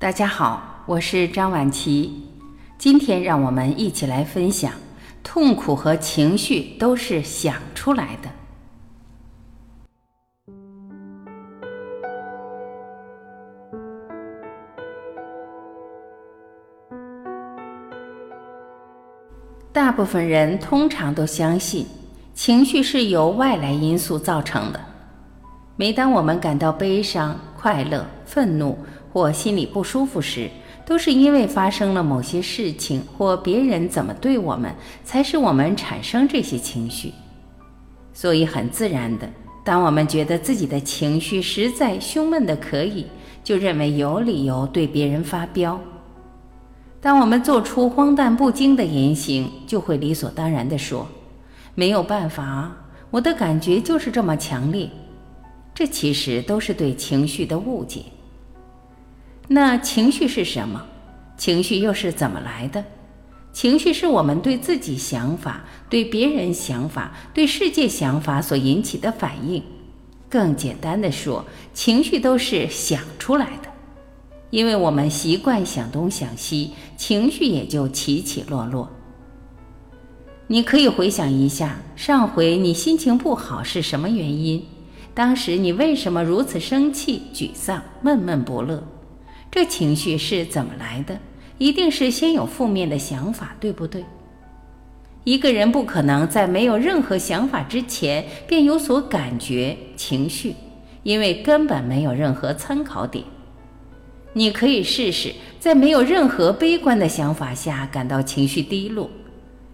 大家好，我是张晚琪。今天让我们一起来分享：痛苦和情绪都是想出来的。大部分人通常都相信，情绪是由外来因素造成的。每当我们感到悲伤、快乐、愤怒，或心里不舒服时，都是因为发生了某些事情或别人怎么对我们，才使我们产生这些情绪。所以很自然的，当我们觉得自己的情绪实在胸闷的可以，就认为有理由对别人发飙。当我们做出荒诞不经的言行，就会理所当然地说：“没有办法，我的感觉就是这么强烈。”这其实都是对情绪的误解。那情绪是什么？情绪又是怎么来的？情绪是我们对自己想法、对别人想法、对世界想法所引起的反应。更简单的说，情绪都是想出来的。因为我们习惯想东想西，情绪也就起起落落。你可以回想一下，上回你心情不好是什么原因？当时你为什么如此生气、沮丧、闷闷不乐？这情绪是怎么来的？一定是先有负面的想法，对不对？一个人不可能在没有任何想法之前便有所感觉、情绪，因为根本没有任何参考点。你可以试试，在没有任何悲观的想法下感到情绪低落，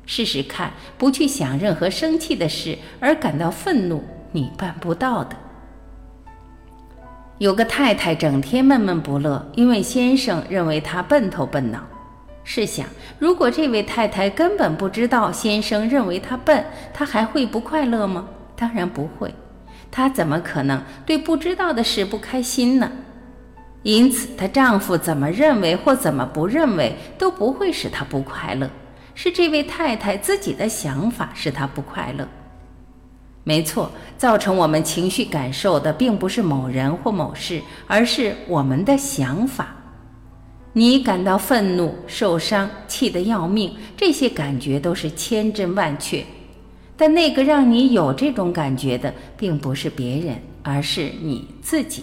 试试看，不去想任何生气的事而感到愤怒，你办不到的。有个太太整天闷闷不乐，因为先生认为她笨头笨脑。试想，如果这位太太根本不知道先生认为她笨，她还会不快乐吗？当然不会。她怎么可能对不知道的事不开心呢？因此，她丈夫怎么认为或怎么不认为都不会使她不快乐。是这位太太自己的想法使她不快乐。没错，造成我们情绪感受的并不是某人或某事，而是我们的想法。你感到愤怒、受伤、气得要命，这些感觉都是千真万确。但那个让你有这种感觉的，并不是别人，而是你自己。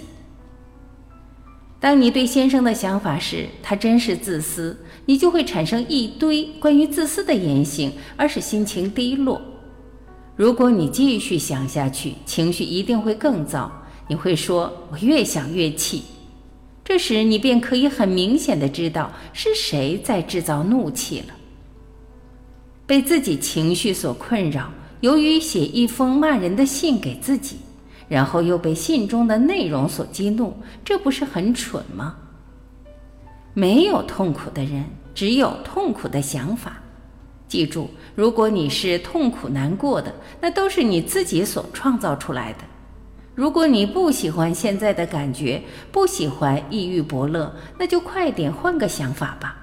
当你对先生的想法是“他真是自私”，你就会产生一堆关于自私的言行，而使心情低落。如果你继续想下去，情绪一定会更糟。你会说：“我越想越气。”这时，你便可以很明显的知道是谁在制造怒气了。被自己情绪所困扰，由于写一封骂人的信给自己，然后又被信中的内容所激怒，这不是很蠢吗？没有痛苦的人，只有痛苦的想法。记住，如果你是痛苦难过的，那都是你自己所创造出来的。如果你不喜欢现在的感觉，不喜欢抑郁不乐，那就快点换个想法吧。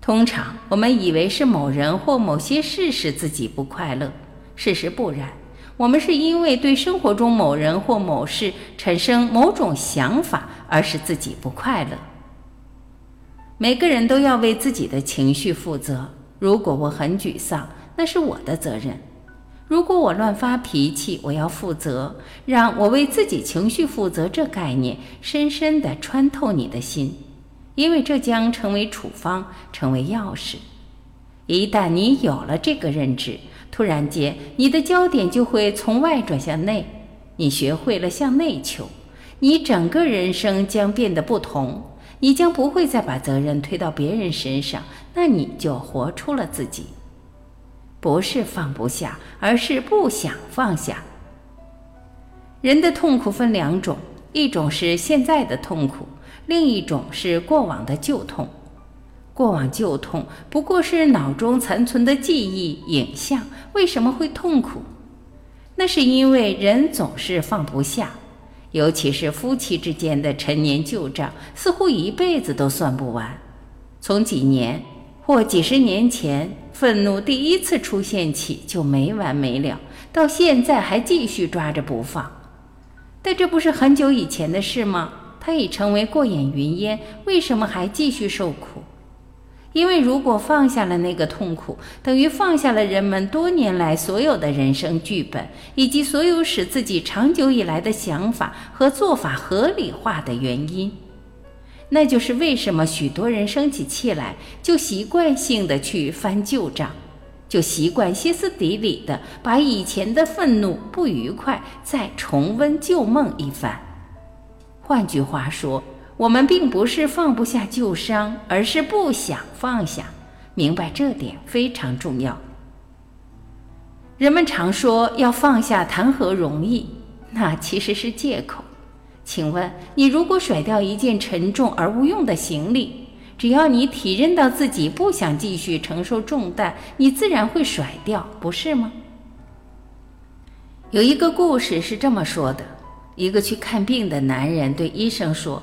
通常我们以为是某人或某些事使自己不快乐，事实不然，我们是因为对生活中某人或某事产生某种想法而使自己不快乐。每个人都要为自己的情绪负责。如果我很沮丧，那是我的责任；如果我乱发脾气，我要负责。让我为自己情绪负责这概念深深地穿透你的心，因为这将成为处方，成为钥匙。一旦你有了这个认知，突然间你的焦点就会从外转向内，你学会了向内求，你整个人生将变得不同。你将不会再把责任推到别人身上，那你就活出了自己。不是放不下，而是不想放下。人的痛苦分两种，一种是现在的痛苦，另一种是过往的旧痛。过往旧痛不过是脑中残存的记忆影像，为什么会痛苦？那是因为人总是放不下。尤其是夫妻之间的陈年旧账，似乎一辈子都算不完。从几年或几十年前愤怒第一次出现起，就没完没了，到现在还继续抓着不放。但这不是很久以前的事吗？它已成为过眼云烟，为什么还继续受苦？因为如果放下了那个痛苦，等于放下了人们多年来所有的人生剧本，以及所有使自己长久以来的想法和做法合理化的原因。那就是为什么许多人生起气来就习惯性的去翻旧账，就习惯歇斯底里的把以前的愤怒、不愉快再重温旧梦一番。换句话说。我们并不是放不下旧伤，而是不想放下。明白这点非常重要。人们常说要放下谈何容易，那其实是借口。请问你如果甩掉一件沉重而无用的行李，只要你体认到自己不想继续承受重担，你自然会甩掉，不是吗？有一个故事是这么说的：一个去看病的男人对医生说。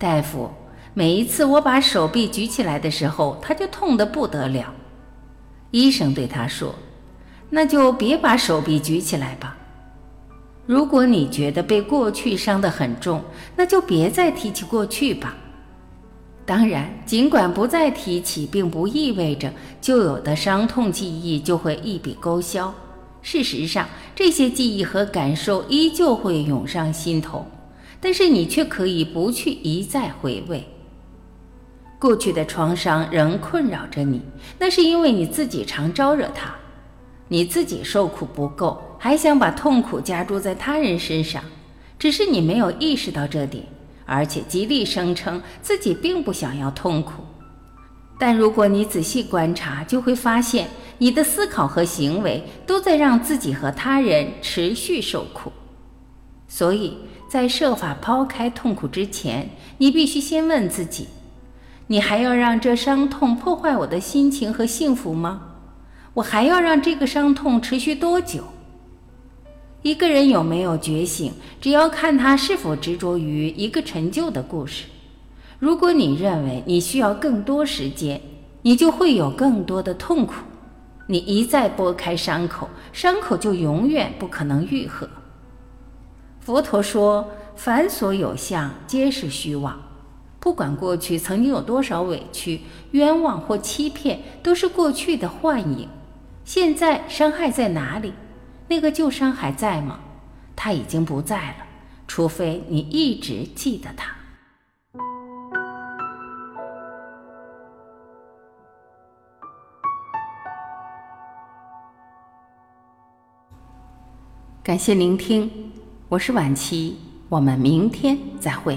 大夫，每一次我把手臂举起来的时候，他就痛得不得了。医生对他说：“那就别把手臂举起来吧。如果你觉得被过去伤得很重，那就别再提起过去吧。当然，尽管不再提起，并不意味着旧有的伤痛记忆就会一笔勾销。事实上，这些记忆和感受依旧会涌上心头。”但是你却可以不去一再回味，过去的创伤仍困扰着你，那是因为你自己常招惹它，你自己受苦不够，还想把痛苦加诸在他人身上，只是你没有意识到这点，而且极力声称自己并不想要痛苦。但如果你仔细观察，就会发现你的思考和行为都在让自己和他人持续受苦，所以。在设法抛开痛苦之前，你必须先问自己：你还要让这伤痛破坏我的心情和幸福吗？我还要让这个伤痛持续多久？一个人有没有觉醒，只要看他是否执着于一个陈旧的故事。如果你认为你需要更多时间，你就会有更多的痛苦。你一再拨开伤口，伤口就永远不可能愈合。佛陀说：“凡所有相，皆是虚妄。不管过去曾经有多少委屈、冤枉或欺骗，都是过去的幻影。现在伤害在哪里？那个旧伤还在吗？它已经不在了，除非你一直记得它。”感谢聆听。我是晚琪，我们明天再会。